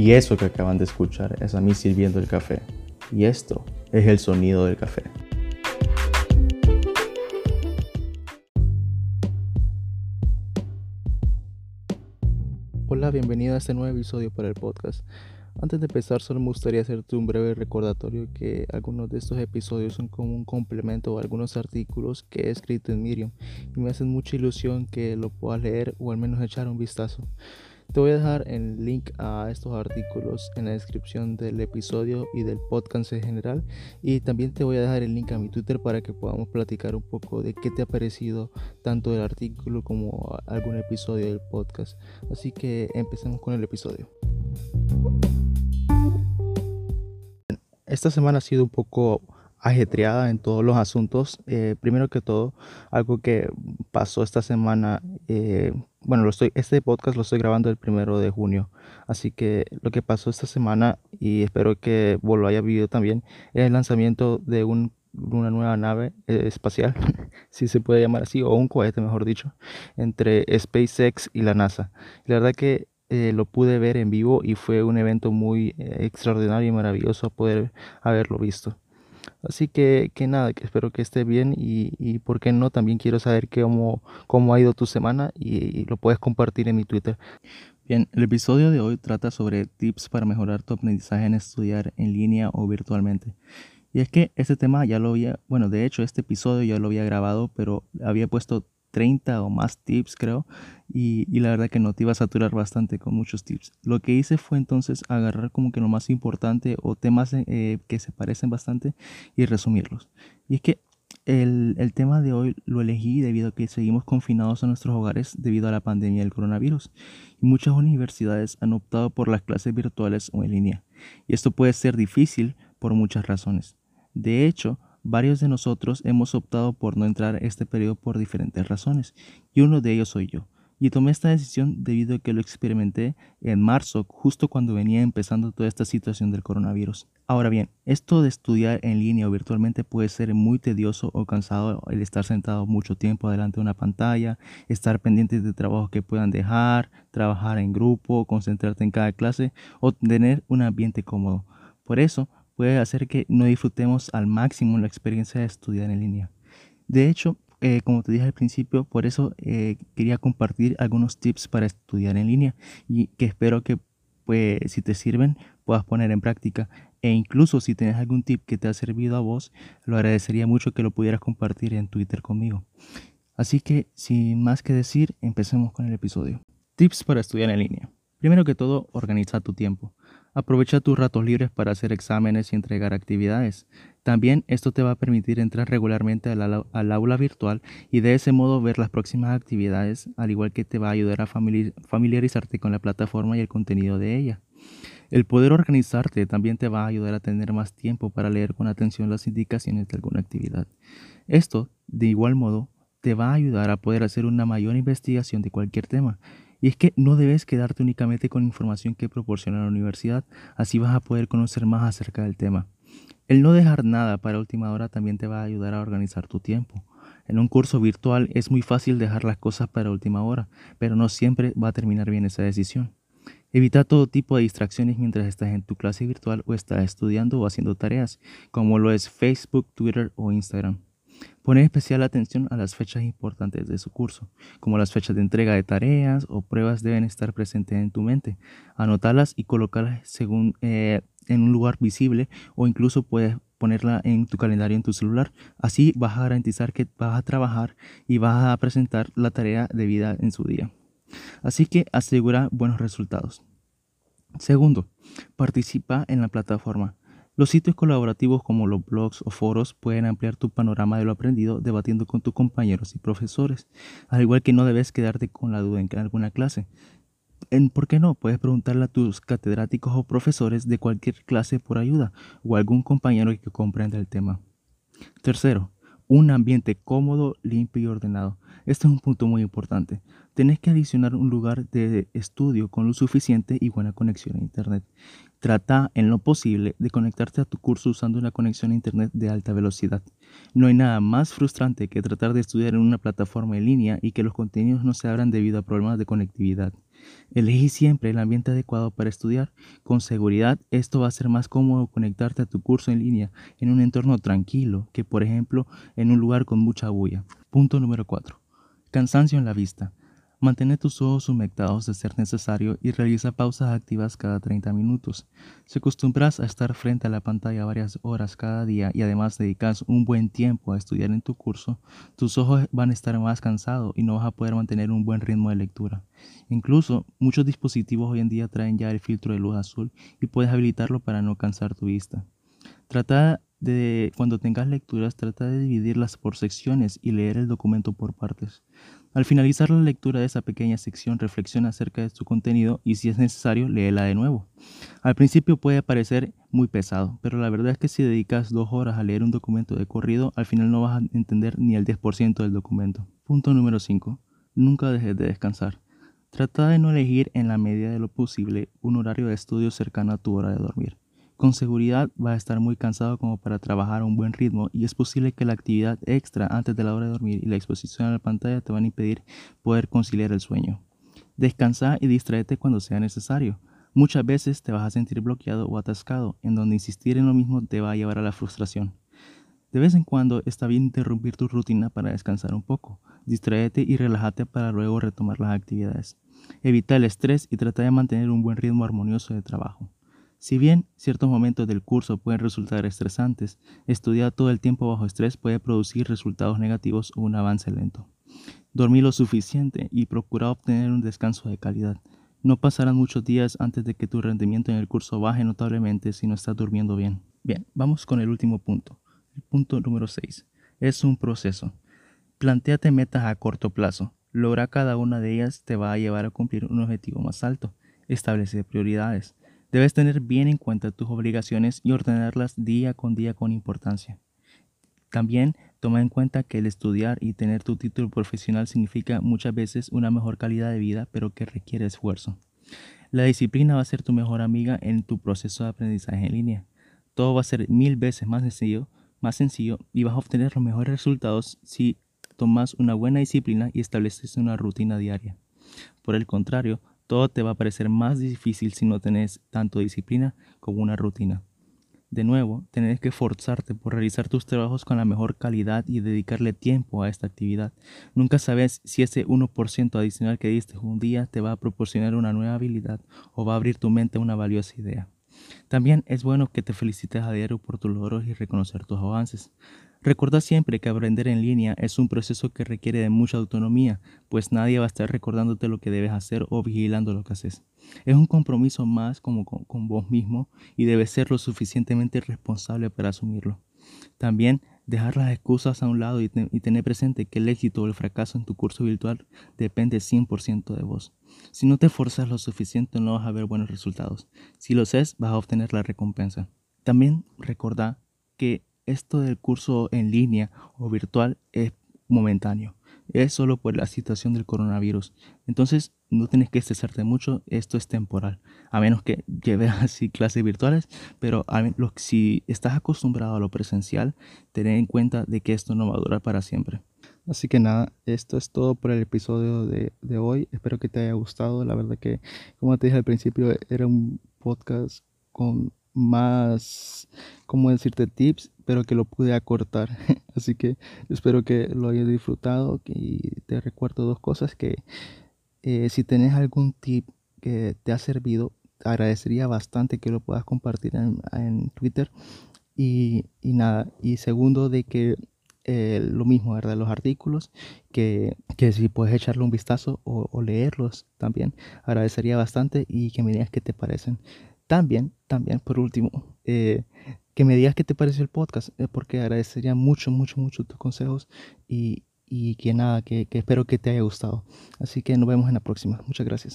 Y eso que acaban de escuchar es a mí sirviendo el café. Y esto es el sonido del café. Hola, bienvenido a este nuevo episodio para el podcast. Antes de empezar, solo me gustaría hacerte un breve recordatorio que algunos de estos episodios son como un complemento a algunos artículos que he escrito en Miriam y me hacen mucha ilusión que lo puedas leer o al menos echar un vistazo. Te voy a dejar el link a estos artículos en la descripción del episodio y del podcast en general. Y también te voy a dejar el link a mi Twitter para que podamos platicar un poco de qué te ha parecido tanto el artículo como algún episodio del podcast. Así que empecemos con el episodio. Esta semana ha sido un poco ajetreada en todos los asuntos. Eh, primero que todo, algo que pasó esta semana, eh, bueno, lo estoy, este podcast lo estoy grabando el primero de junio, así que lo que pasó esta semana, y espero que lo haya vivido también, es el lanzamiento de un, una nueva nave eh, espacial, si se puede llamar así, o un cohete, mejor dicho, entre SpaceX y la NASA. La verdad que lo pude ver en vivo y fue un evento muy extraordinario y maravilloso poder haberlo visto. Así que, que nada, que espero que esté bien y, y por qué no, también quiero saber cómo, cómo ha ido tu semana y, lo puedes compartir en mi Twitter. Bien, el episodio de hoy trata sobre tips para mejorar tu aprendizaje en estudiar en línea o virtualmente. Y es que este tema ya lo había, bueno, de hecho este episodio ya lo había grabado, pero había puesto 30 o más tips, creo, y, la verdad que no te iba a saturar bastante con muchos tips. Lo que hice fue entonces agarrar como que lo más importante o temas eh, que se parecen bastante y resumirlos. Y es que el, el, tema de hoy lo elegí debido a que seguimos confinados en nuestros hogares debido a la pandemia del coronavirus. Y muchas universidades han optado por las clases virtuales o en línea. Y esto puede ser difícil por muchas razones. De hecho, Varios de nosotros hemos optado por no entrar a este periodo por diferentes razones, y uno de ellos soy yo. Y tomé esta decisión debido a que lo experimenté en marzo, justo cuando venía empezando toda esta situación del coronavirus. Ahora bien, esto de estudiar en línea o virtualmente puede ser muy tedioso o cansado el estar sentado mucho tiempo delante de una pantalla, estar pendientes de trabajos que puedan dejar, trabajar en grupo, concentrarte en cada clase o tener un ambiente cómodo. Por eso, puede hacer que no disfrutemos al máximo la experiencia de estudiar en línea. De hecho, eh, como te dije al principio, por eso eh, quería compartir algunos tips para estudiar en línea y que espero que pues, si te sirven puedas poner en práctica. E incluso si tienes algún tip que te ha servido a vos, lo agradecería mucho que lo pudieras compartir en Twitter conmigo. Así que, sin más que decir, empecemos con el episodio. Tips para estudiar en línea. Primero que todo, organiza tu tiempo. Aprovecha tus ratos libres para hacer exámenes y entregar actividades. También esto te va a permitir entrar regularmente al, aula virtual y de ese modo ver las próximas actividades, al igual que te va a ayudar a familiarizarte con la plataforma y el contenido de ella. El poder organizarte también te va a ayudar a tener más tiempo para leer con atención las indicaciones de alguna actividad. Esto, de igual modo, te va a ayudar a poder hacer una mayor investigación de cualquier tema y es que no debes quedarte únicamente con información que proporciona la universidad, así vas a poder conocer más acerca del tema. El no dejar nada para última hora también te va a ayudar a organizar tu tiempo. En un curso virtual es muy fácil dejar las cosas para última hora, pero no siempre va a terminar bien esa decisión. Evita todo tipo de distracciones mientras estás en tu clase virtual o estás estudiando o haciendo tareas, como lo es Facebook, Twitter o Instagram. Pone especial atención a las fechas importantes de su curso, como las fechas de entrega de tareas o pruebas deben estar presentes en tu mente. Anotarlas y colocarlas según, eh, en un lugar visible o incluso puedes ponerla en tu calendario en tu celular. Así vas a garantizar que vas a trabajar y vas a presentar la tarea debida en su día. Así que asegura buenos resultados. Segundo, participa en la plataforma. Los sitios colaborativos como los blogs o foros pueden ampliar tu panorama de lo aprendido debatiendo con tus compañeros y profesores, al igual que no debes quedarte con la duda en alguna clase. En, ¿Por qué no? Puedes preguntarle a tus catedráticos o profesores de cualquier clase por ayuda o algún compañero que comprenda el tema. Tercero, un ambiente cómodo, limpio y ordenado. Este es un punto muy importante. Tenés que adicionar un lugar de estudio con lo suficiente y buena conexión a Internet. Trata en lo posible de conectarte a tu curso usando una conexión a Internet de alta velocidad. No hay nada más frustrante que tratar de estudiar en una plataforma en línea y que los contenidos no se abran debido a problemas de conectividad. Elegí siempre el ambiente adecuado para estudiar. Con seguridad, esto va a ser más cómodo conectarte a tu curso en línea en un entorno tranquilo que, por ejemplo, en un lugar con mucha bulla. Punto número 4. Cansancio en la vista. Mantén tus ojos humectados de ser necesario y realiza pausas activas cada 30 minutos. Si acostumbras a estar frente a la pantalla varias horas cada día y además dedicas un buen tiempo a estudiar en tu curso, tus ojos van a estar más cansados y no vas a poder mantener un buen ritmo de lectura. Incluso muchos dispositivos hoy en día traen ya el filtro de luz azul y puedes habilitarlo para no cansar tu vista. Trata de, cuando tengas lecturas, trata de dividirlas por secciones y leer el documento por partes. Al finalizar la lectura de esa pequeña sección, reflexiona acerca de su contenido y si es necesario, léela de nuevo. Al principio puede parecer muy pesado, pero la verdad es que si dedicas dos horas a leer un documento de corrido, al final no vas a entender ni el 10% del documento. Punto número 5. Nunca dejes de descansar. Trata de no elegir en la medida de lo posible un horario de estudio cercano a tu hora de dormir. Con seguridad va a estar muy cansado como para trabajar a un buen ritmo y es posible que la actividad extra antes de la hora de dormir y la exposición a la pantalla te van a impedir poder conciliar el sueño. Descansa y distraete cuando sea necesario. Muchas veces te vas a sentir bloqueado o atascado, en donde insistir en lo mismo te va a llevar a la frustración. De vez en cuando está bien interrumpir tu rutina para descansar un poco. Distraete y relájate para luego retomar las actividades. Evita el estrés y trata de mantener un buen ritmo armonioso de trabajo. Si bien ciertos momentos del curso pueden resultar estresantes, estudiar todo el tiempo bajo estrés puede producir resultados negativos o un avance lento. Dormir lo suficiente y procura obtener un descanso de calidad. No pasarán muchos días antes de que tu rendimiento en el curso baje notablemente si no estás durmiendo bien. Bien, vamos con el último punto. El punto número 6. Es un proceso. Plantéate metas a corto plazo. Lograr cada una de ellas te va a llevar a cumplir un objetivo más alto. Establece prioridades. Debes tener bien en cuenta tus obligaciones y ordenarlas día con día con importancia. También toma en cuenta que el estudiar y tener tu título profesional significa muchas veces una mejor calidad de vida, pero que requiere esfuerzo. La disciplina va a ser tu mejor amiga en tu proceso de aprendizaje en línea. Todo va a ser mil veces más sencillo, más sencillo y vas a obtener los mejores resultados si tomas una buena disciplina y estableces una rutina diaria. Por el contrario, todo te va a parecer más difícil si no tenés tanto disciplina como una rutina. De nuevo, tenés que forzarte por realizar tus trabajos con la mejor calidad y dedicarle tiempo a esta actividad. Nunca sabes si ese 1% adicional que diste un día te va a proporcionar una nueva habilidad o va a abrir tu mente a una valiosa idea. También es bueno que te felicites a diario por tus logros y reconocer tus avances. Recuerda siempre que aprender en línea es un proceso que requiere de mucha autonomía, pues nadie va a estar recordándote lo que debes hacer o vigilando lo que haces. Es un compromiso más como con, vos mismo y debes ser lo suficientemente responsable para asumirlo. También dejar las excusas a un lado y, tener presente que el éxito o el fracaso en tu curso virtual depende 100% de vos. Si no te esforzas lo suficiente no vas a ver buenos resultados. Si lo haces vas a obtener la recompensa. También recordá que esto del curso en línea o virtual es momentáneo. Es solo por la situación del coronavirus. Entonces no tienes que estresarte mucho, esto es temporal. A menos que lleves así clases virtuales, pero si estás acostumbrado a lo presencial, ten en cuenta de que esto no va a durar para siempre. Así que nada, esto es todo por el episodio de, de hoy. Espero que te haya gustado. La verdad que, como te dije al principio, era un podcast con más, como decirte, tips, pero que lo pude acortar. Así que espero que lo hayas disfrutado y te recuerdo dos cosas que eh, si tenés algún tip que te ha servido, agradecería bastante que lo puedas compartir en, Twitter. Y, nada, y segundo de que eh, lo mismo, ¿verdad? Los artículos, que, que, si puedes echarle un vistazo o, o, leerlos también, agradecería bastante y que me digas qué te parecen. También, también, por último, eh, que me digas qué te pareció el podcast, eh, porque agradecería mucho, mucho, mucho tus consejos y, y que nada, que, que espero que te haya gustado. Así que nos vemos en la próxima. Muchas gracias.